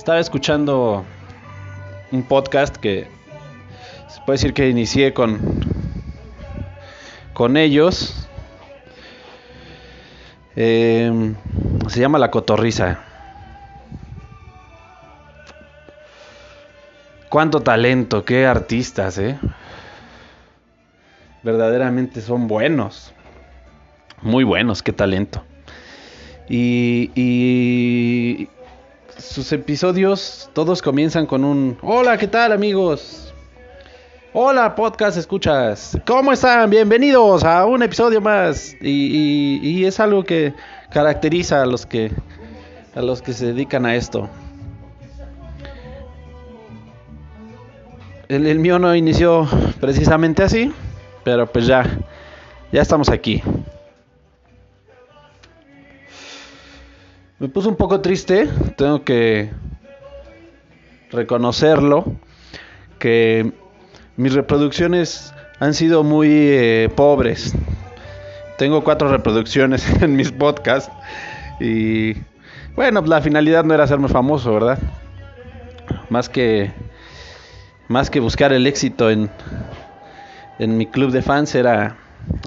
Estaba escuchando un podcast que se puede decir que inicié con, con ellos. Eh, se llama La Cotorriza. Cuánto talento, qué artistas, ¿eh? Verdaderamente son buenos. Muy buenos, qué talento. Y, y sus episodios todos comienzan con un Hola, ¿qué tal amigos? Hola, podcast escuchas. ¿Cómo están? Bienvenidos a un episodio más. Y, y, es algo que caracteriza a los que a los que se dedican a esto. El, el mío no inició precisamente así, pero pues ya ya estamos aquí. Me puso un poco triste, tengo que reconocerlo, que mis reproducciones han sido muy eh, pobres. Tengo cuatro reproducciones en mis podcasts y bueno, la finalidad no era hacerme famoso, ¿verdad? Más que más que buscar el éxito en, en mi club de fans era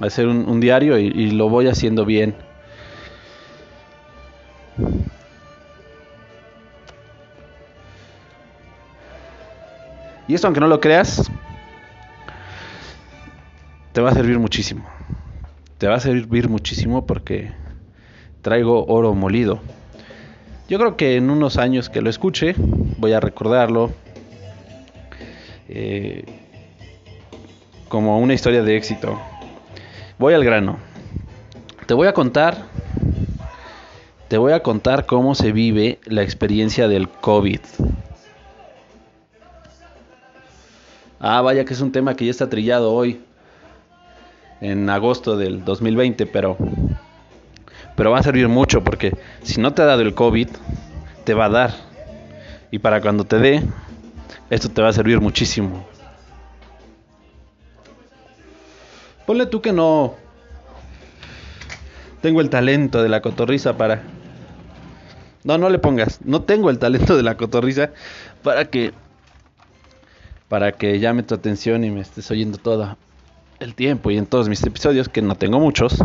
hacer un, diario y lo voy haciendo bien. Y esto, aunque no lo creas, te va a servir muchísimo. Te va a servir muchísimo porque traigo oro molido. Yo creo que en unos años que lo escuche, voy a recordarlo eh, como una historia de éxito. Voy al grano. Te voy a contar te voy a contar cómo se vive la experiencia del COVID. Ah, vaya que es un tema que ya está trillado hoy, en agosto del 2020, pero, pero va a servir mucho porque si no te ha dado el COVID, te va a dar. Y para cuando te dé, esto te va a servir muchísimo. Ponle tú que no tengo el talento de la cotorriza para no, no le pongas. No tengo el talento de la cotorriza para que para que llame tu atención y me estés oyendo todo el tiempo y en todos mis episodios, que no tengo muchos.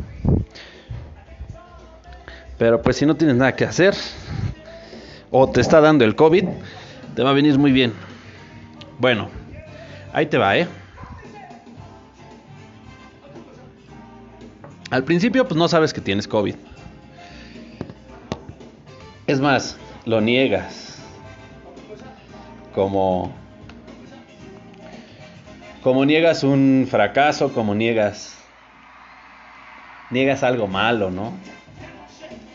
Pero pues si no tienes nada que hacer o te está dando el COVID, te va a venir muy bien. Bueno, ahí te va, ¿eh? Al principio pues no sabes que tienes COVID. Es más, lo niegas. Como como niegas un fracaso, como niegas niegas algo malo, ¿no?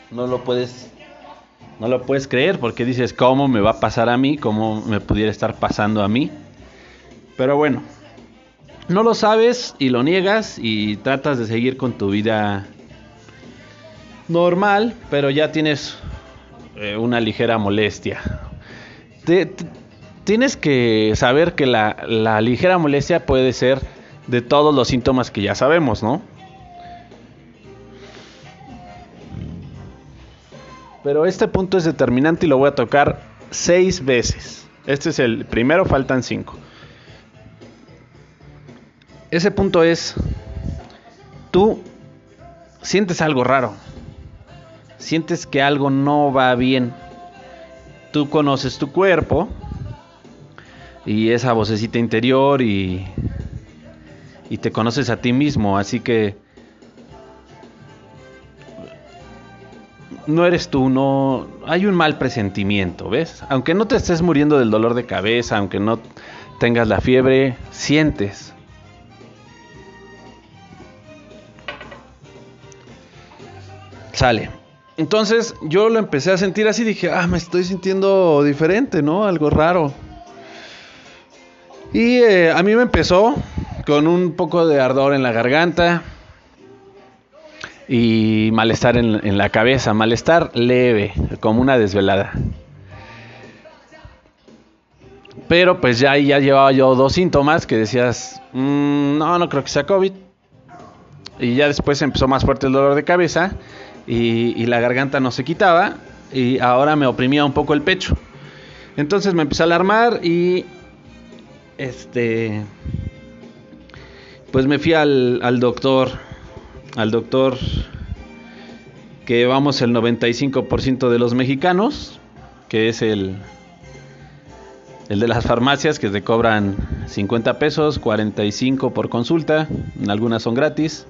No lo puedes no lo puedes creer porque dices, ¿cómo me va a pasar a mí? ¿Cómo me pudiera estar pasando a mí? Pero bueno, no lo sabes y lo niegas y tratas de seguir con tu vida normal, pero ya tienes eh, una ligera molestia. Tienes que saber que la, la, ligera molestia puede ser de todos los síntomas que ya sabemos, ¿no? Pero este punto es determinante y lo voy a tocar seis veces. Este es el primero, faltan cinco. Ese punto es, tú sientes algo raro sientes que algo no va bien. Tú conoces tu cuerpo y esa vocecita interior y, y te conoces a ti mismo, así que no eres tú, no hay un mal presentimiento, ¿ves? Aunque no te estés muriendo del dolor de cabeza, aunque no tengas la fiebre, sientes. Sale. Entonces yo lo empecé a sentir así, dije, ah, me estoy sintiendo diferente, ¿no? Algo raro. Y eh, a mí me empezó con un poco de ardor en la garganta y malestar en, la cabeza, malestar leve, como una desvelada. Pero pues ya, ya llevaba yo dos síntomas que decías, mmm, no, no creo que sea COVID. Y ya después empezó más fuerte el dolor de cabeza y, la garganta no se quitaba y ahora me oprimía un poco el pecho. Entonces me empecé a alarmar y este pues me fui al, doctor, al doctor que vamos el 95% de los mexicanos, que es el el de las farmacias que te cobran 50 pesos, 45 por consulta, algunas son gratis.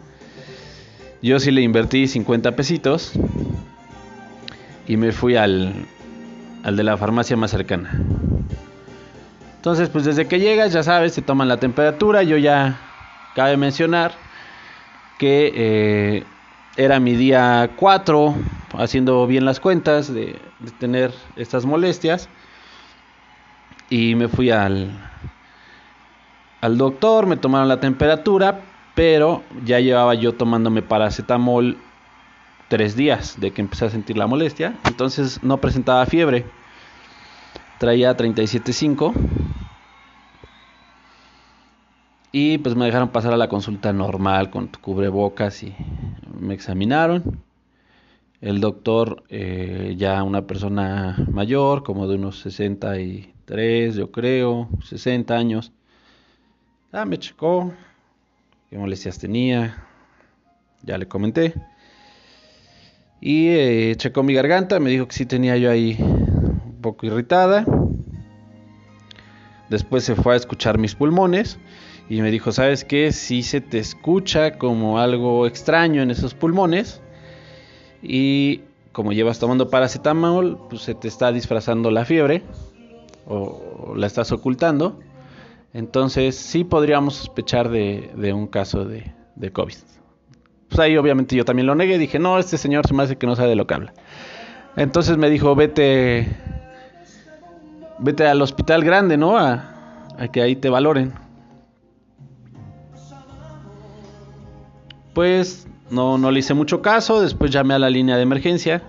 Yo sí le invertí 50 pesitos y me fui al, al de la farmacia más cercana. Entonces, pues desde que llegas, ya sabes, te toman la temperatura. Yo ya cabe mencionar que eh, era mi día 4, haciendo bien las cuentas de, de tener estas molestias. Y me fui al, al doctor, me tomaron la temperatura, pero ya llevaba yo tomándome paracetamol tres días de que empecé a sentir la molestia. Entonces no presentaba fiebre. Traía 37.5. Y pues me dejaron pasar a la consulta normal con cubrebocas y me examinaron. El doctor, eh, ya una persona mayor, como de unos 63, yo creo, 60 años, ah, me checó qué molestias tenía, ya le comenté. Y eh, checó mi garganta, me dijo que sí tenía yo ahí un poco irritada. Después se fue a escuchar mis pulmones y me dijo, ¿sabes qué? Si se te escucha como algo extraño en esos pulmones y como llevas tomando paracetamol, pues se te está disfrazando la fiebre o, la estás ocultando. Entonces sí podríamos sospechar de, un caso de, de COVID pues ahí obviamente yo también lo negué. Dije, no, este señor se me hace que no sabe de lo que habla. Entonces me dijo, vete, vete al hospital grande, ¿no? A, que ahí te valoren. Pues no, no le hice mucho caso. Después llamé a la línea de emergencia.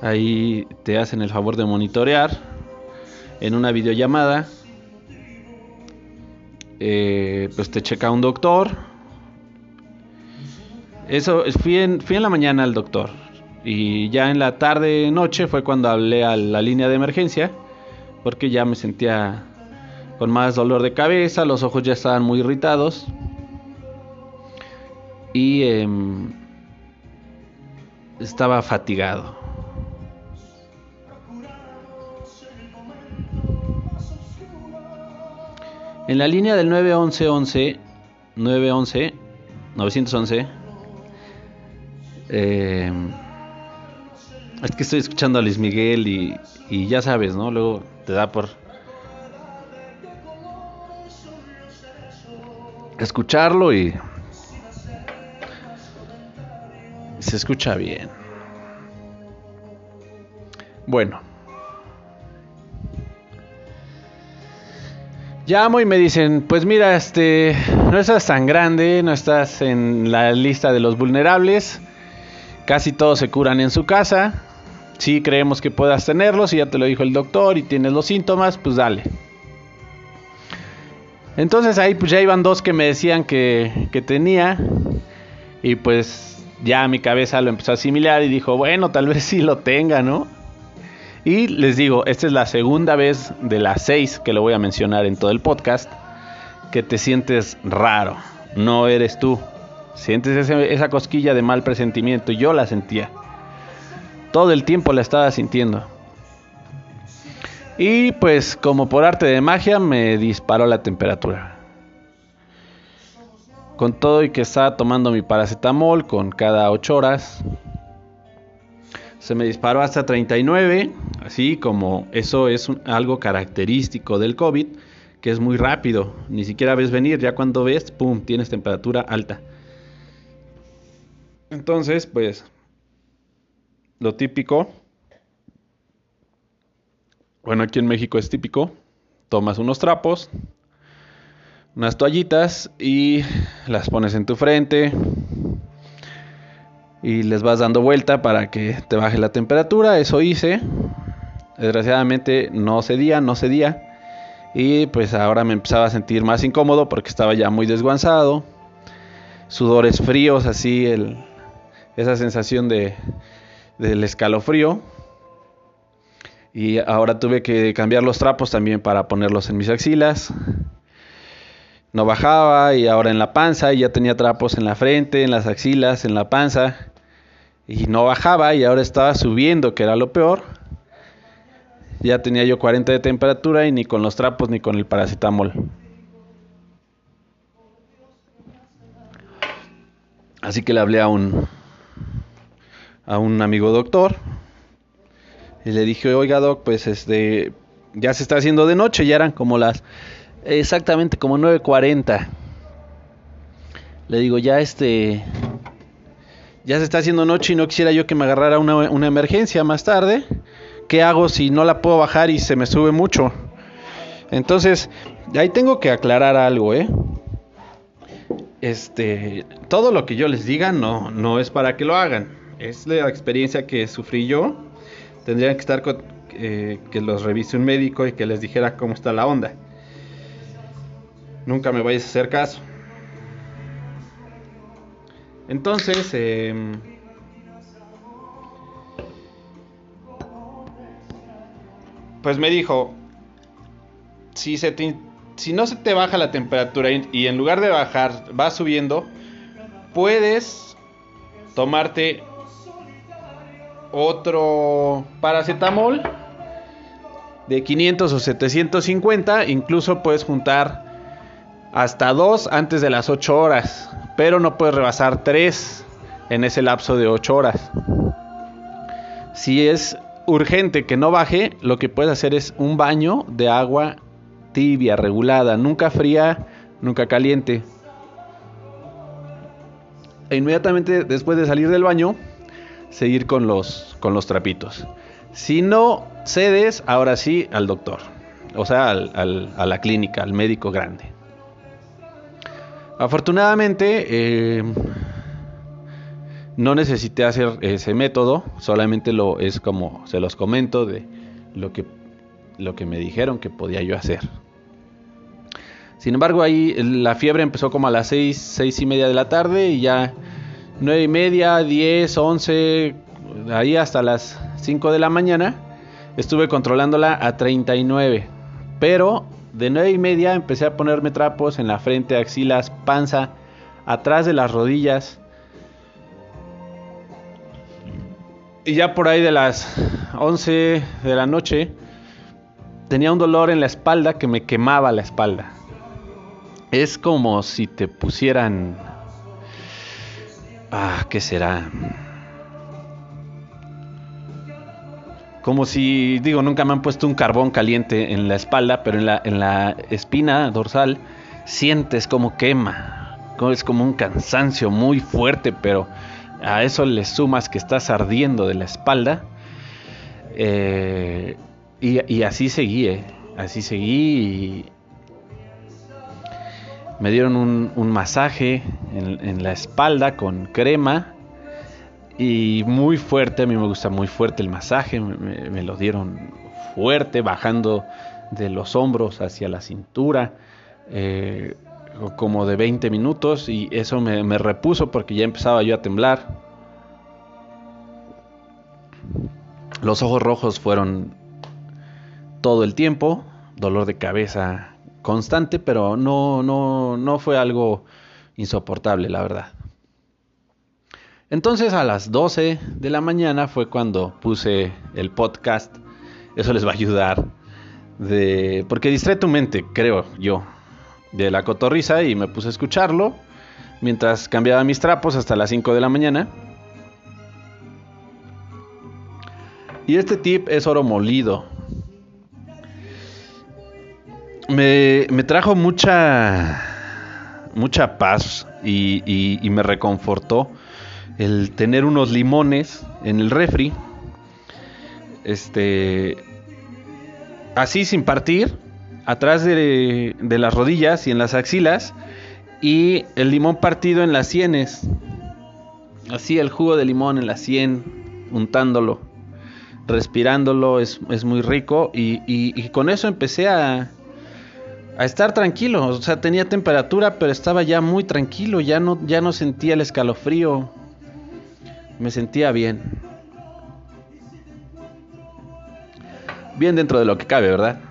Ahí te hacen el favor de monitorear en una videollamada. Eh, pues te checa un doctor eso, fui en, fui en la mañana al doctor. Y ya en la tarde, noche fue cuando hablé a la línea de emergencia. Porque ya me sentía con más dolor de cabeza, los ojos ya estaban muy irritados. Y em, estaba fatigado. En la línea del 911, 911, 911, eh, es que estoy escuchando a Luis Miguel y, y ya sabes, ¿no? Luego te da por escucharlo y se escucha bien. Bueno. Llamo y me dicen, pues mira, este, no estás tan grande, no estás en la lista de los vulnerables. Casi todos se curan en su casa. Si creemos que puedas tenerlos, y ya te lo dijo el doctor y tienes los síntomas, pues dale. Entonces ahí pues ya iban dos que me decían que, que tenía. Y pues ya mi cabeza lo empezó a asimilar y dijo, bueno, tal vez sí lo tenga, ¿no? Y les digo, esta es la segunda vez de las seis que lo voy a mencionar en todo el podcast, que te sientes raro, no eres tú. Sientes esa cosquilla de mal presentimiento. Yo la sentía. Todo el tiempo la estaba sintiendo. Y pues como por arte de magia me disparó la temperatura. Con todo y que estaba tomando mi paracetamol con cada 8 horas. Se me disparó hasta 39. Así como eso es algo característico del COVID. Que es muy rápido. Ni siquiera ves venir. Ya cuando ves, ¡pum! Tienes temperatura alta. Entonces, pues, lo típico, bueno, aquí en México es típico, tomas unos trapos, unas toallitas y las pones en tu frente y les vas dando vuelta para que te baje la temperatura, eso hice, desgraciadamente no cedía, no cedía y pues ahora me empezaba a sentir más incómodo porque estaba ya muy desguanzado, sudores fríos así, el, esa sensación de, del escalofrío. Y ahora tuve que cambiar los trapos también para ponerlos en mis axilas. No bajaba y ahora en la panza y ya tenía trapos en la frente, en las axilas, en la panza. Y no bajaba y ahora estaba subiendo, que era lo peor. Ya tenía yo 40 de temperatura y ni con los trapos ni con el paracetamol. Así que le hablé a un a un amigo doctor y le dije, "Oiga, doc, pues este ya se está haciendo de noche, ya eran como las exactamente como 9:40." Le digo, "Ya este ya se está haciendo noche y no quisiera yo que me agarrara una, una emergencia más tarde." ¿Qué hago si no la puedo bajar y se me sube mucho? Entonces, ahí tengo que aclarar algo, ¿eh? Este, todo lo que yo les diga no, no es para que lo hagan. Es la experiencia que sufrí yo. Tendrían que estar con, eh, que los revise un médico y que les dijera cómo está la onda. Nunca me vayas a hacer caso. Entonces, eh, pues me dijo, si, no se te baja la temperatura y, en lugar de bajar va subiendo, puedes tomarte otro paracetamol de 500 o 750, incluso puedes juntar hasta dos antes de las 8 horas, pero no puedes rebasar 3 en ese lapso de 8 horas. Si es urgente que no baje, lo que puedes hacer es un baño de agua tibia, regulada, nunca fría, nunca caliente. E inmediatamente después de salir del baño, seguir con los, con los trapitos. Si no cedes, ahora sí al doctor, o sea, a la clínica, al médico grande. Afortunadamente, eh, no necesité hacer ese método, solamente lo es como se los comento de lo que, lo que me dijeron que podía yo hacer. Sin embargo, ahí la fiebre empezó como a las 6, seis y media de la tarde y ya nueve y media, 10, 11, ahí hasta las 5 de la mañana estuve controlándola a 39. Pero de nueve y media empecé a ponerme trapos en la frente, axilas, panza, atrás de las rodillas Y ya por ahí de las 11 de la noche tenía un dolor en la espalda que me quemaba la espalda. Es como si te pusieran... Ah, ¿qué será? Como si, digo, nunca me han puesto un carbón caliente en la espalda, pero en la, en la espina dorsal sientes como quema. Es como un cansancio muy fuerte, pero a eso le sumas que estás ardiendo de la espalda. Eh, y, así seguí, eh. así seguí. me dieron un, masaje en, la espalda con crema. Y muy fuerte, a mí me gusta muy fuerte el masaje. Me, lo dieron fuerte, bajando de los hombros hacia la cintura. Eh, como de 20 minutos y eso me, repuso porque ya empezaba yo a temblar. Los ojos rojos fueron todo el tiempo, dolor de cabeza constante, pero no, no, no fue algo insoportable, la verdad. Entonces a las 12 de la mañana fue cuando puse el podcast. Eso les va a ayudar. De, porque distrae tu mente, creo yo de la cotorriza y me puse a escucharlo mientras cambiaba mis trapos hasta las 5 de la mañana. Y este tip es oro molido. Me, trajo mucha mucha paz y, y, me reconfortó el tener unos limones en el refri. Este. Así sin partir atrás de, las rodillas y en las axilas y el limón partido en las sienes. Así el jugo de limón en la sien, untándolo, respirándolo, es, muy rico y, con eso empecé a, a estar tranquilo. O sea, tenía temperatura, pero estaba ya muy tranquilo, ya no, ya no sentía el escalofrío, me sentía bien. bien dentro de lo que cabe, ¿verdad?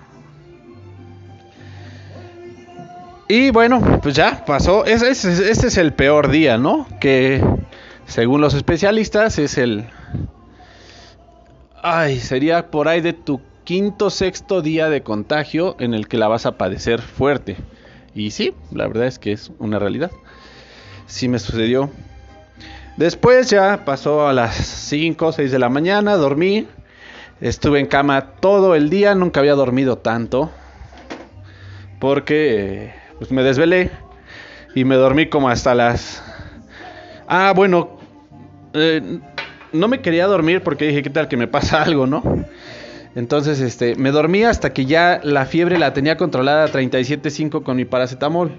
Y bueno, pues ya pasó. Ese, es el peor día, ¿no? Que según los especialistas es el... Ay, sería por ahí de tu quinto, sexto día de contagio en el que la vas a padecer fuerte. Y sí, la verdad es que es una realidad. Sí me sucedió. Después ya pasó a las 5 o 6 de la mañana, dormí. Estuve en cama todo el día, nunca había dormido tanto. Porque pues me desvelé y me dormí como hasta las... Ah, bueno, eh, no me quería dormir porque dije, ¿qué tal que me pasa algo, no? Entonces, este, me dormí hasta que ya la fiebre la tenía controlada a 37.5 con mi paracetamol.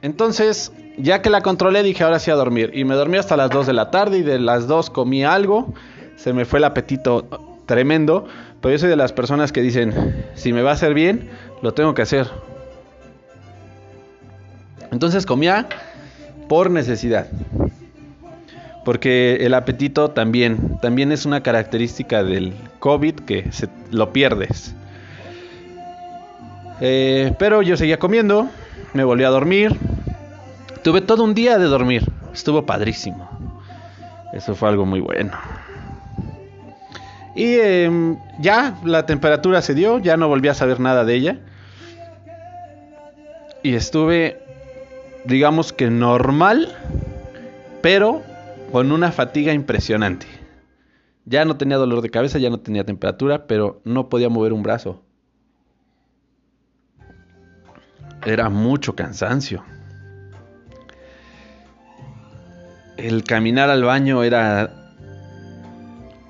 Entonces, ya que la controlé, dije, ahora sí a dormir. Y me dormí hasta las 2 de la tarde y de las 2 comí algo. Se me fue el apetito tremendo. Pero yo soy de las personas que dicen, si me va a hacer bien, lo tengo que hacer. Entonces comía por necesidad. Porque el apetito también, también es una característica del COVID que se, lo pierdes. Eh, pero yo seguía comiendo, me volví a dormir. Tuve todo un día de dormir. Estuvo padrísimo. Eso fue algo muy bueno. Y em, ya la temperatura se dio, ya no volví a saber nada de ella. Y estuve, digamos que normal, pero con una fatiga impresionante. Ya no tenía dolor de cabeza, ya no tenía temperatura, pero no podía mover un brazo. Era mucho cansancio. El caminar al baño era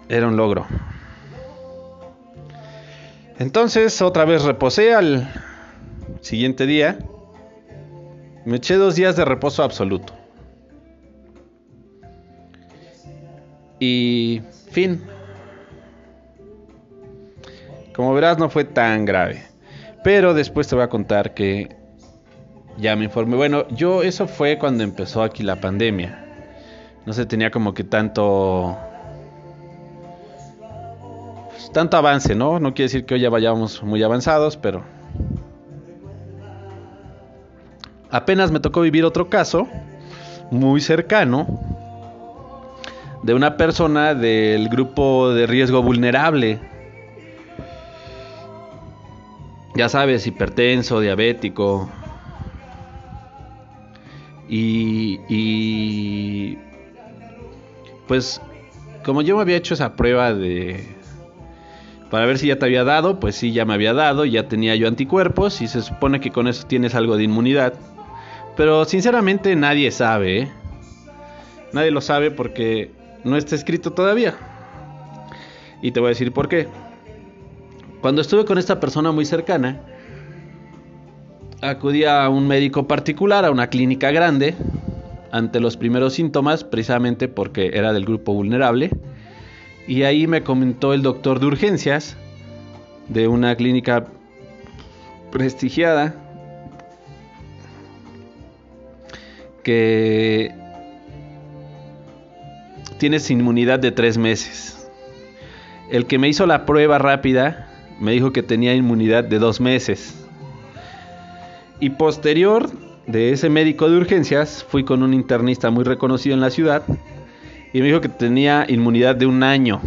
era un logro. Entonces otra vez reposé al siguiente día. Me eché dos días de reposo absoluto. Y fin. Como verás no fue tan grave. Pero después te voy a contar que ya me informé. Bueno, yo eso fue cuando empezó aquí la pandemia. No se tenía como que tanto tanto avance, ¿no? No quiere decir que hoy ya vayamos muy avanzados, pero apenas me tocó vivir otro caso muy cercano de una persona del grupo de riesgo vulnerable. Ya sabes, hipertenso, diabético. Y, y pues como yo me había hecho esa prueba de para ver si ya te había dado, pues sí, ya me había dado, ya tenía yo anticuerpos y se supone que con eso tienes algo de inmunidad. Pero sinceramente nadie sabe, ¿eh? Nadie lo sabe porque no está escrito todavía. Y te voy a decir por qué. Cuando estuve con esta persona muy cercana, acudí a un médico particular, a una clínica grande, ante los primeros síntomas, precisamente porque era del grupo vulnerable y ahí me comentó el doctor de urgencias de una clínica prestigiada que tienes inmunidad de tres meses. El que me hizo la prueba rápida me dijo que tenía inmunidad de dos meses. Y posterior de ese médico de urgencias fui con un internista muy reconocido en la ciudad y me dijo que tenía inmunidad de un año.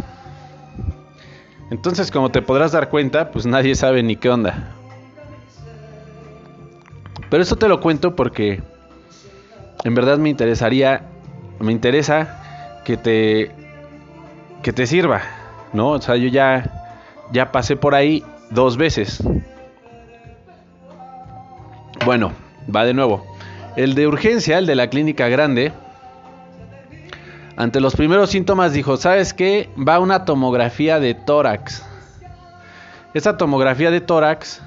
Entonces, como te podrás dar cuenta, pues nadie sabe ni qué onda. Pero eso te lo cuento porque en verdad me interesaría, me interesa que te que te sirva, ¿no? O sea, yo ya ya pasé por ahí dos veces. Bueno, va de nuevo. El de urgencia, el de la clínica grande, ante los primeros síntomas dijo, ¿sabes qué? Va una tomografía de tórax. Esta tomografía de tórax,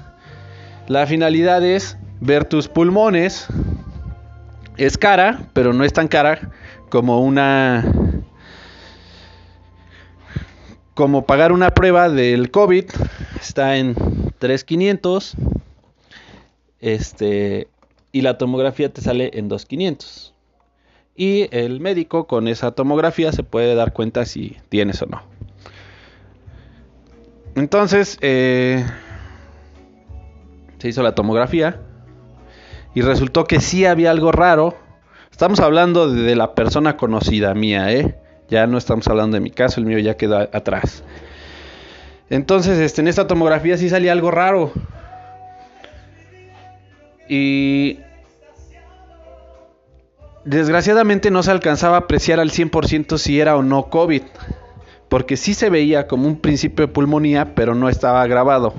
la finalidad es ver tus pulmones. Es cara, pero no es tan cara como una... Como pagar una prueba del COVID. Está en 3.500. Este... Y la tomografía te sale en 2.500. y el médico con esa tomografía se puede dar cuenta si tienes o no. Entonces, eh, se hizo la tomografía y resultó que sí había algo raro. Estamos hablando de la persona conocida mía, ¿eh? Ya no estamos hablando de mi caso, el mío ya quedó atrás. Entonces, este, en esta tomografía sí salía algo raro. Y desgraciadamente no se alcanzaba a apreciar al 100% si era o no COVID, porque sí se veía como un principio de pulmonía, pero no estaba grabado.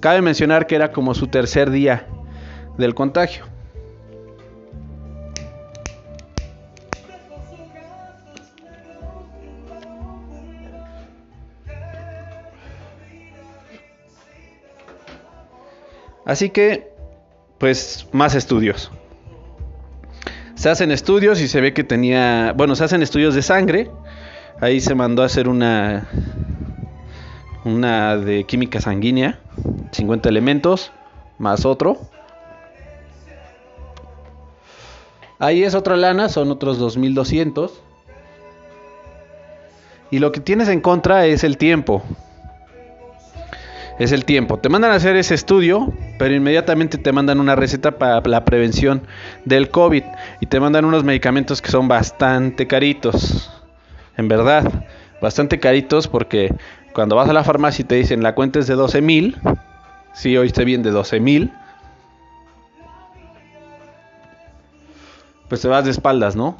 Cabe mencionar que era como su tercer día del contagio. Así que, pues, más estudios. Se hacen estudios y se ve que tenía, bueno, se hacen estudios de sangre. Ahí se mandó a hacer una una de química sanguínea, 50 elementos más otro. Ahí es otra lana, son otros 2200. Y lo que tienes en contra es el tiempo es el tiempo. Te mandan a hacer ese estudio, pero inmediatamente te mandan una receta para la prevención del COVID y te mandan unos medicamentos que son bastante caritos. En verdad, bastante caritos porque cuando vas a la farmacia y te dicen la cuenta es de 12 mil, si hoy oíste bien de 12 mil, pues te vas de espaldas, ¿no?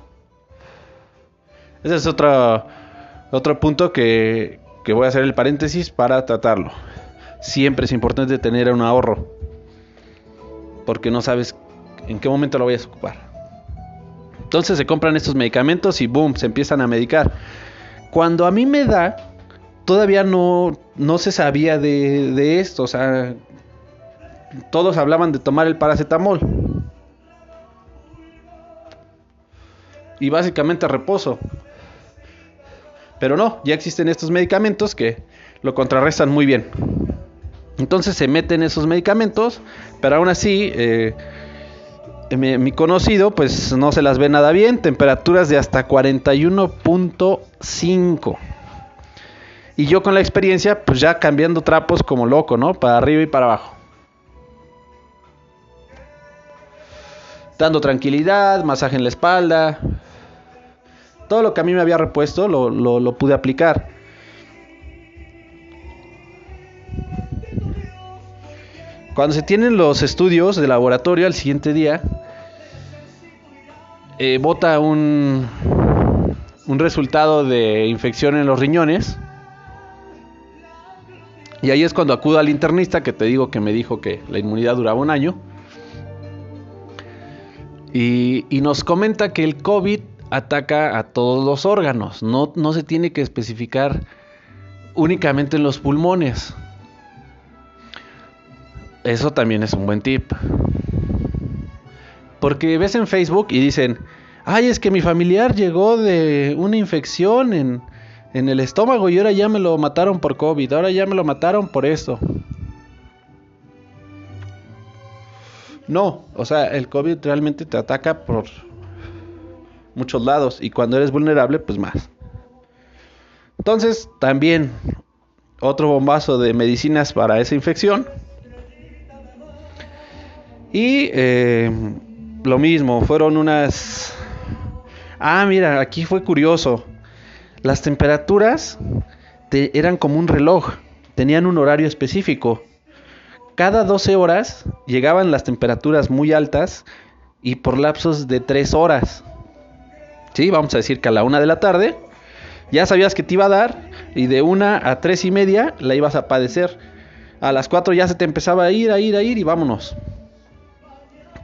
Ese es otro, otro punto que, que voy a hacer el paréntesis para tratarlo siempre es importante tener un ahorro. Porque no sabes en qué momento lo vayas a ocupar. Entonces se compran estos medicamentos y boom, se empiezan a medicar. Cuando a mí me da, todavía no, no se sabía de, de esto. O sea, todos hablaban de tomar el paracetamol. Y básicamente reposo. Pero no, ya existen estos medicamentos que lo contrarrestan muy bien. Entonces se meten esos medicamentos, pero aún así eh, mi, conocido pues no se las ve nada bien, temperaturas de hasta 41.5. Y yo con la experiencia pues ya cambiando trapos como loco, ¿no? Para arriba y para abajo. Dando tranquilidad, masaje en la espalda. Todo lo que a mí me había repuesto lo, lo pude aplicar. Cuando se tienen los estudios de laboratorio al siguiente día, eh, bota un, un resultado de infección en los riñones. Y ahí es cuando acudo al internista que te digo que me dijo que la inmunidad duraba un año. Y, y, nos comenta que el COVID ataca a todos los órganos. No, no se tiene que especificar únicamente en los pulmones. Eso también es un buen tip. Porque ves en Facebook y dicen, ay, es que mi familiar llegó de una infección en, en el estómago y ahora ya me lo mataron por COVID, ahora ya me lo mataron por esto. No, o sea, el COVID realmente te ataca por muchos lados y cuando eres vulnerable, pues más. Entonces, también otro bombazo de medicinas para esa infección y eh, lo mismo, fueron unas... Ah, mira, aquí fue curioso. Las temperaturas eran como un reloj, tenían un horario específico. Cada 12 horas llegaban las temperaturas muy altas y por lapsos de 3 horas. Sí, vamos a decir que a la 1 de la tarde ya sabías que te iba a dar y de 1 a 3 y media la ibas a padecer. A las 4 ya se te empezaba a ir, a ir, a ir y vámonos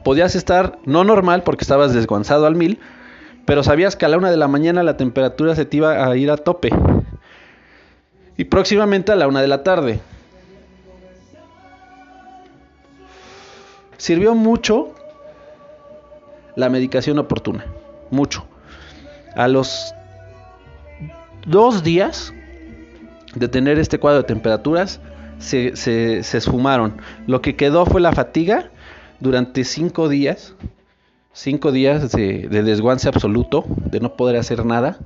podías estar no normal porque estabas desguanzado al mil, pero sabías que a la una de la mañana la temperatura se te iba a ir a tope. Y próximamente a la una de la tarde. Sirvió mucho la medicación oportuna. Mucho. A los dos días de tener este cuadro de temperaturas, se, se, esfumaron. Lo que quedó fue la fatiga durante cinco días cinco días de, de desguance absoluto, de no poder hacer nada.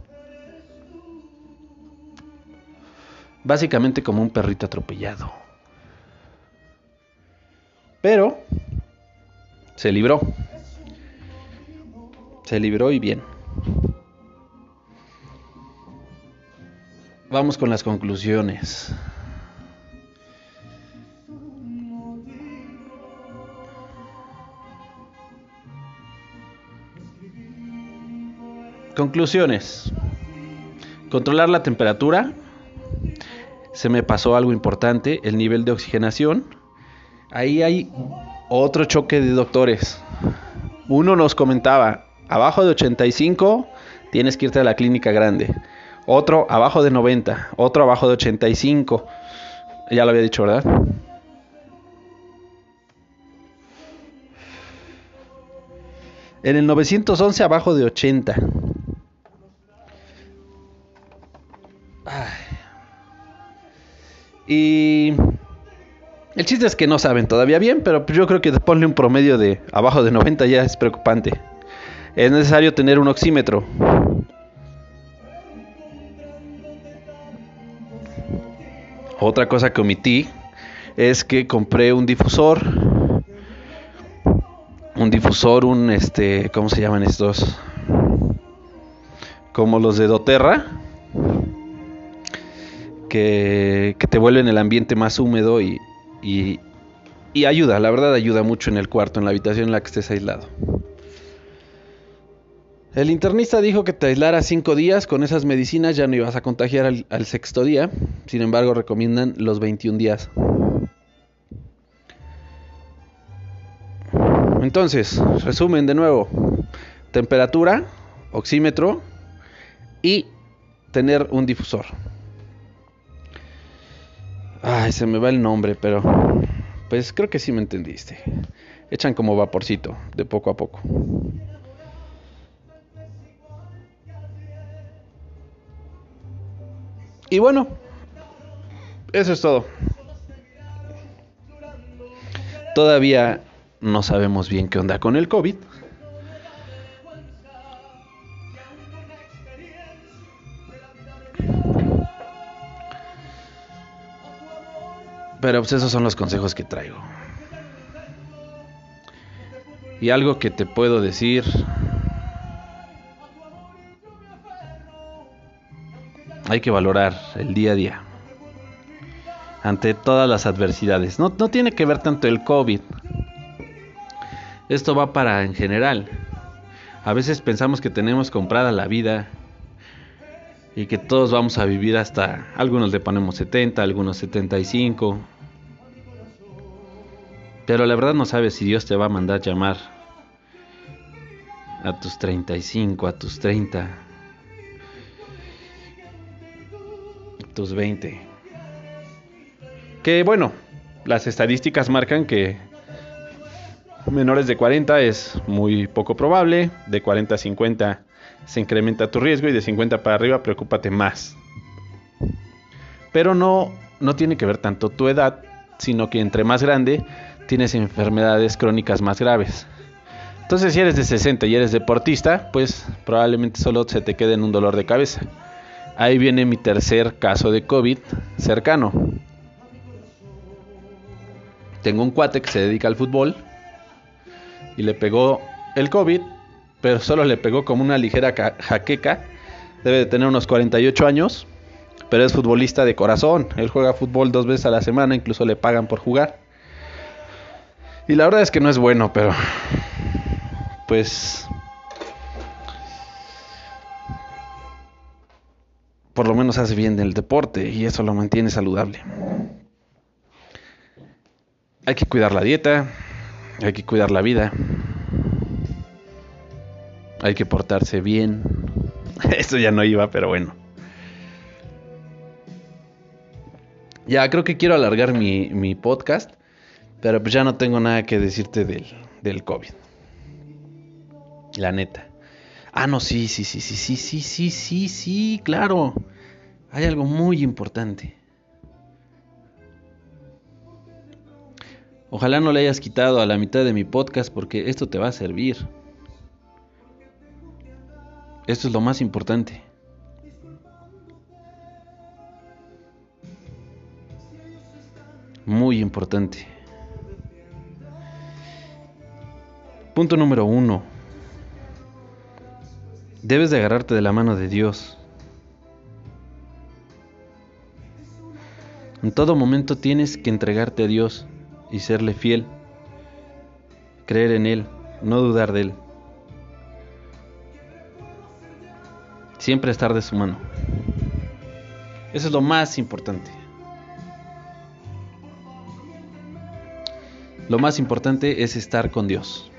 Básicamente como un perrito atropellado. Pero se libró. Se libró y bien. Vamos con las conclusiones. Conclusiones. Controlar la temperatura. Se me pasó algo importante, el nivel de oxigenación. Ahí hay otro choque de doctores. Uno nos comentaba, abajo de 85 tienes que irte a la clínica grande. Otro abajo de 90, otro abajo de 85. Ya lo había dicho, ¿verdad? En el 911 abajo de 80. Y el chiste es que no saben todavía bien, pero yo creo que ponle un promedio de abajo de 90 ya es preocupante. Es necesario tener un oxímetro. Otra cosa que omití es que compré un difusor. Un difusor, un este, ¿cómo se llaman estos? Como los de Doterra. Que, que te vuelven el ambiente más húmedo y, y, ayuda, la verdad ayuda mucho en el cuarto, en la habitación en la que estés aislado. El internista dijo que te aislara cinco días, con esas medicinas ya no ibas a contagiar al, sexto día, sin embargo recomiendan los 21 días. Entonces, resumen de nuevo, temperatura, oxímetro y tener un difusor. Ay, se me va el nombre, pero pues creo que sí me entendiste. Echan como vaporcito, de poco a poco. Y bueno, eso es todo. Todavía no sabemos bien qué onda con el COVID. Pero pues esos son los consejos que traigo. Y algo que te puedo decir hay que valorar el día a día ante todas las adversidades. No, no tiene que ver tanto el COVID. Esto va para en general. A veces pensamos que tenemos comprada la vida y que todos vamos a vivir hasta, algunos le ponemos 70, algunos 75. Pero la verdad no sabes si Dios te va a mandar llamar a tus 35, a tus 30 tus 20. Que bueno, las estadísticas marcan que menores de 40 es muy poco probable, de 40 a 50 se incrementa tu riesgo y de 50 para arriba preocúpate más. Pero no, no tiene que ver tanto tu edad, sino que entre más grande tienes enfermedades crónicas más graves. Entonces si eres de 60 y eres deportista, pues probablemente solo se te quede en un dolor de cabeza. Ahí viene mi tercer caso de COVID cercano. Tengo un cuate que se dedica al fútbol y le pegó el COVID, pero solo le pegó como una ligera jaqueca. Debe de tener unos 48 años, pero es futbolista de corazón. Él juega fútbol dos veces a la semana, incluso le pagan por jugar. Y la verdad es que no es bueno, pero pues por lo menos hace bien del deporte y eso lo mantiene saludable. Hay que cuidar la dieta, hay que cuidar la vida, hay que portarse bien. Eso ya no iba, pero bueno. Ya creo que quiero alargar mi, mi podcast, pero pues ya no tengo nada que decirte del, del COVID. La neta. Ah, no, sí, sí, sí, sí, sí, sí, sí, sí, sí, claro. Hay algo muy importante. Ojalá no le hayas quitado a la mitad de mi podcast porque esto te va a servir. Esto es lo más importante. Muy importante. Punto número uno. Debes de agarrarte de la mano de Dios. En todo momento tienes que entregarte a Dios y serle fiel. Creer en Él, no dudar de Él. Siempre estar de su mano. Eso es lo más importante. Lo más importante es estar con Dios.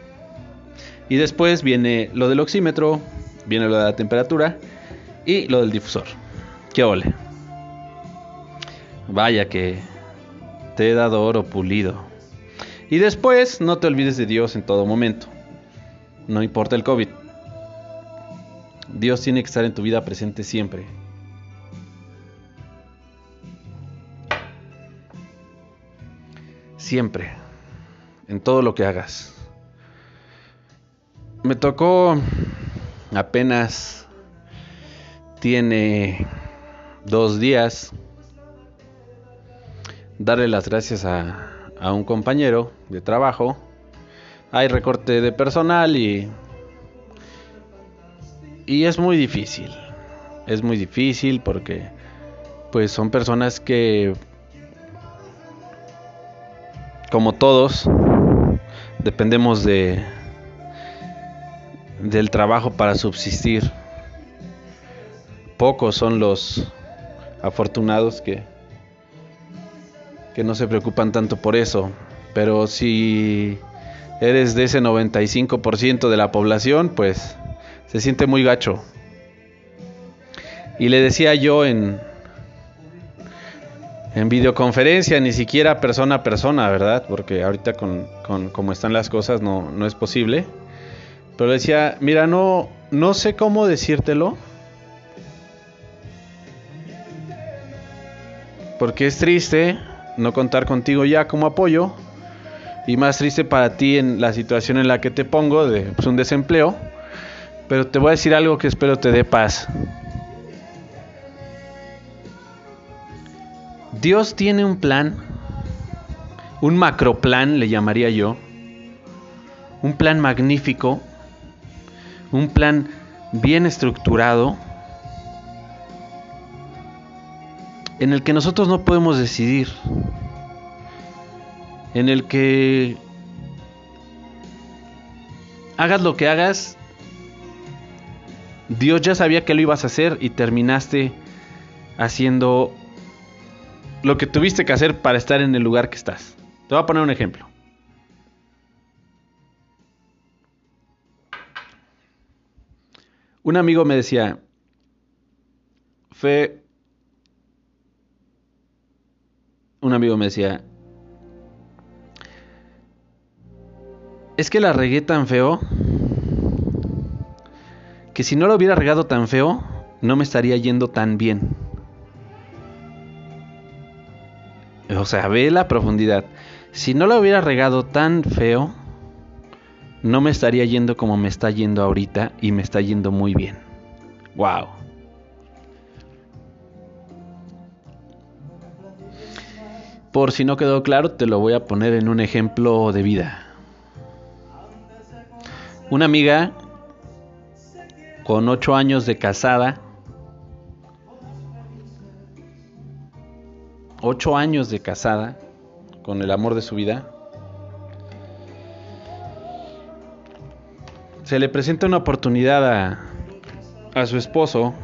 Y después viene lo del oxímetro, viene lo de la temperatura y lo del difusor. ¡Qué ole! Vaya que te he dado oro pulido. Y después no te olvides de Dios en todo momento. No importa el COVID. Dios tiene que estar en tu vida presente siempre. Siempre. En todo lo que hagas. Me tocó apenas tiene dos días darle las gracias a, a, un compañero de trabajo. Hay recorte de personal y, y es muy difícil. Es muy difícil porque pues son personas que como todos dependemos de del trabajo para subsistir. Pocos son los afortunados que, que no se preocupan tanto por eso. Pero si eres de ese 95% de la población, pues se siente muy gacho. Y le decía yo en, en videoconferencia, ni siquiera persona a persona, ¿verdad? Porque ahorita con, con como están las cosas no, no es posible. Pero decía, mira, no, no sé cómo decírtelo. Porque es triste no contar contigo ya como apoyo. Y más triste para ti en la situación en la que te pongo de pues, un desempleo. Pero te voy a decir algo que espero te dé paz. Dios tiene un plan, un macro plan le llamaría yo, un plan magnífico un plan bien estructurado en el que nosotros no podemos decidir, en el que hagas lo que hagas, Dios ya sabía que lo ibas a hacer y terminaste haciendo lo que tuviste que hacer para estar en el lugar que estás. Te voy a poner un ejemplo. Un amigo me decía, Fe, un amigo me decía, es que la regué tan feo que si no lo hubiera regado tan feo, no me estaría yendo tan bien. O sea, ve la profundidad. Si no lo hubiera regado tan feo, no me estaría yendo como me está yendo ahorita y me está yendo muy bien. Wow. Por si no quedó claro, te lo voy a poner en un ejemplo de vida. Una amiga con ocho años de casada, ocho años de casada, con el amor de su vida, se le presenta una oportunidad a, su esposo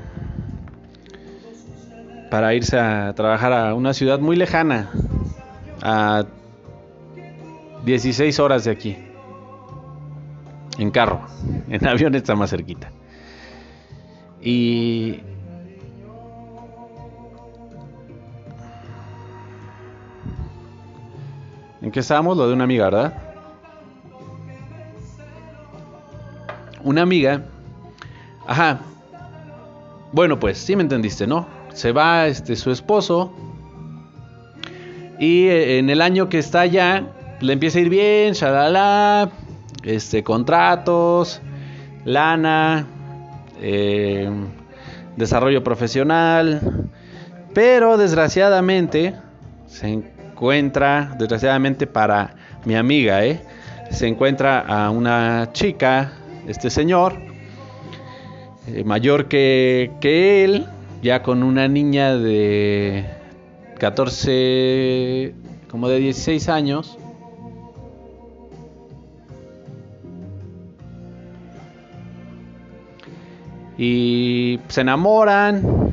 para irse a trabajar a una ciudad muy lejana, a 16 horas de aquí, en carro, en avión está más cerquita. Y ¿En qué estábamos? Lo de una amiga, ¿verdad? una amiga, ajá, bueno pues, sí me entendiste, ¿no? Se va este su esposo y eh, en el año que está allá le empieza a ir bien, shalala, este contratos, lana, eh, desarrollo profesional, pero desgraciadamente se encuentra, desgraciadamente para mi amiga, ¿eh? se encuentra a una chica, este señor, eh, mayor que, que él, ya con una niña de 14, como de 16 años. Y se enamoran.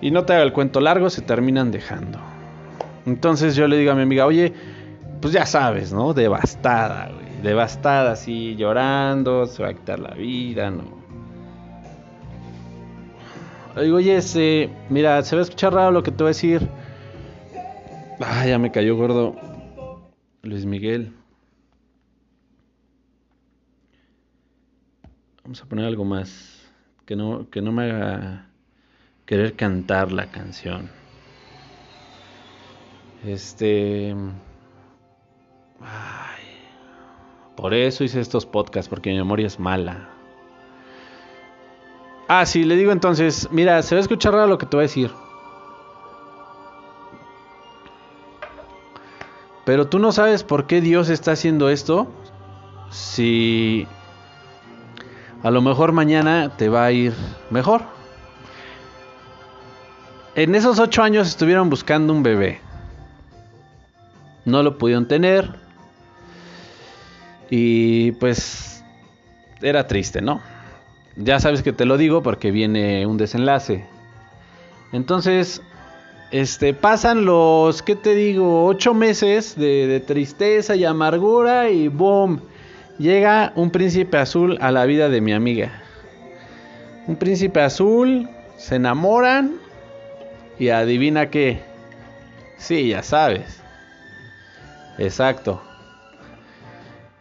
Y no te haga el cuento largo, se terminan dejando. Entonces yo le digo a mi amiga, oye, pues ya sabes, ¿no? Devastada, güey. Devastada, así, llorando, se va a quitar la vida, ¿no? digo, oye, ese, mira, se va a escuchar raro lo que te voy a decir. Ah, ya me cayó gordo. Luis Miguel. Vamos a poner algo más. Que no, que no me haga querer cantar la canción. Este. Ay. Por eso hice estos podcasts, porque mi memoria es mala. Ah, sí, le digo entonces, mira, se va a escuchar raro lo que te voy a decir. Pero tú no sabes por qué Dios está haciendo esto. Si a lo mejor mañana te va a ir mejor. En esos ocho años estuvieron buscando un bebé. No lo pudieron tener. Y pues era triste, ¿no? Ya sabes que te lo digo porque viene un desenlace. Entonces, este, pasan los, ¿qué te digo? Ocho meses de, tristeza y amargura y ¡boom! Llega un príncipe azul a la vida de mi amiga. Un príncipe azul, se enamoran y adivina qué. Sí, ya sabes. Exacto.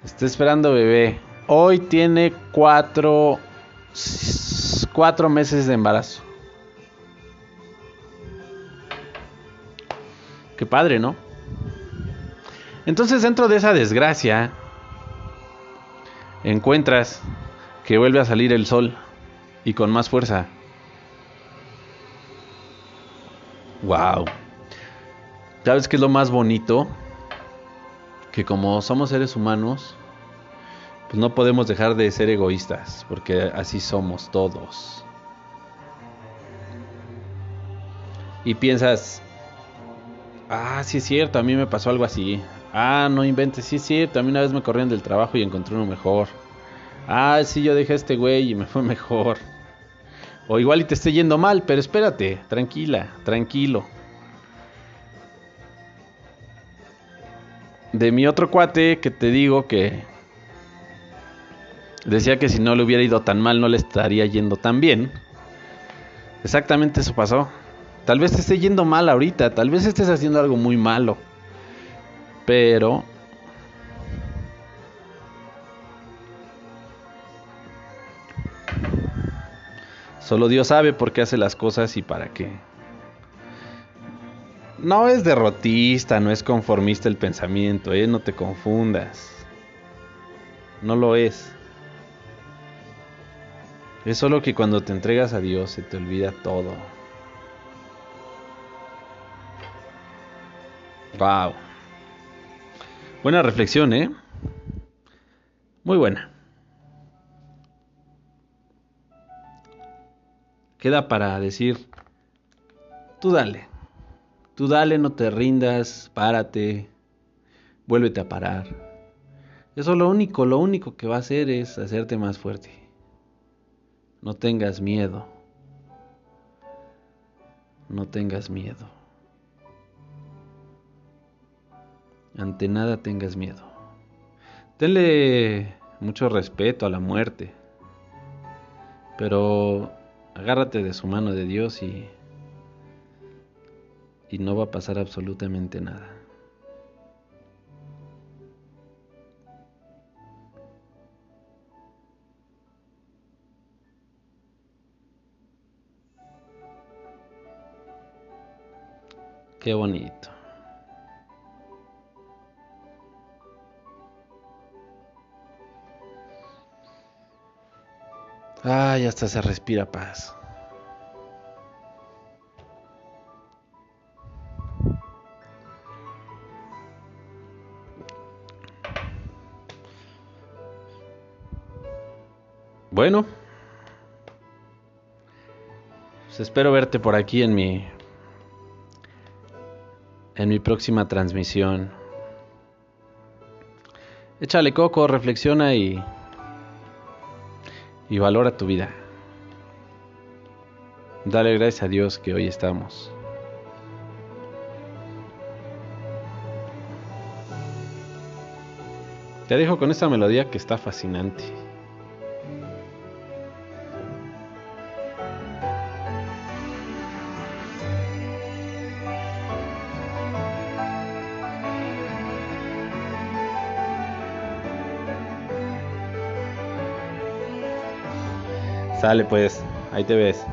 Está esperando bebé. Hoy tiene cuatro cuatro meses de embarazo. Qué padre, ¿no? Entonces dentro de esa desgracia encuentras que vuelve a salir el sol y con más fuerza. Wow. ¿Sabes qué es lo más bonito? Que como somos seres humanos, pues no podemos dejar de ser egoístas, porque así somos todos. Y piensas, ah, sí es cierto, a mí me pasó algo así. Ah, no inventes, sí a mí una vez me corrieron del trabajo y encontré uno mejor. Ah, sí, yo dejé a este güey y me fue mejor. O igual y te esté yendo mal, pero espérate, tranquila, tranquilo. De mi otro cuate que te digo que Decía que si no le hubiera ido tan mal no le estaría yendo tan bien. Exactamente eso pasó. Tal vez te esté yendo mal ahorita, tal vez estés haciendo algo muy malo. Pero... Solo Dios sabe por qué hace las cosas y para qué. No es derrotista, no es conformista el pensamiento, ¿eh? no te confundas. No lo es. Es solo que cuando te entregas a Dios se te olvida todo. Wow. Buena reflexión, ¿eh? Muy buena. Queda para decir, tú dale, tú dale, no te rindas, párate, vuélvete a parar. Eso lo único, lo único que va a hacer es hacerte más fuerte. No tengas miedo. No tengas miedo. Ante nada tengas miedo. Tenle mucho respeto a la muerte. Pero agárrate de su mano de Dios y y no va a pasar absolutamente nada. Qué bonito. Ay, hasta se respira paz. Bueno, pues espero verte por aquí en mi en mi próxima transmisión. Échale coco, reflexiona y y valora tu vida. Dale gracias a Dios que hoy estamos. Te dejo con esta melodía que está fascinante. Sale pues, ahí te ves.